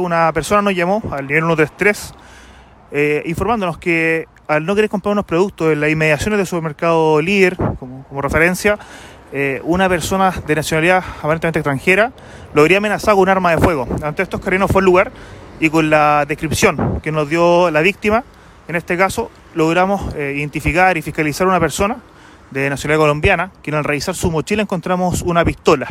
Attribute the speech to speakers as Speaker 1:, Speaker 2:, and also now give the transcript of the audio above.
Speaker 1: Una persona nos llamó al nivel 133 eh, informándonos que al no querer comprar unos productos en las inmediaciones del supermercado líder, como, como referencia, eh, una persona de nacionalidad aparentemente extranjera lo habría amenazado con un arma de fuego. Ante estos carinos fue el lugar y con la descripción que nos dio la víctima, en este caso logramos eh, identificar y fiscalizar a una persona de nacionalidad colombiana, que al revisar su mochila encontramos una pistola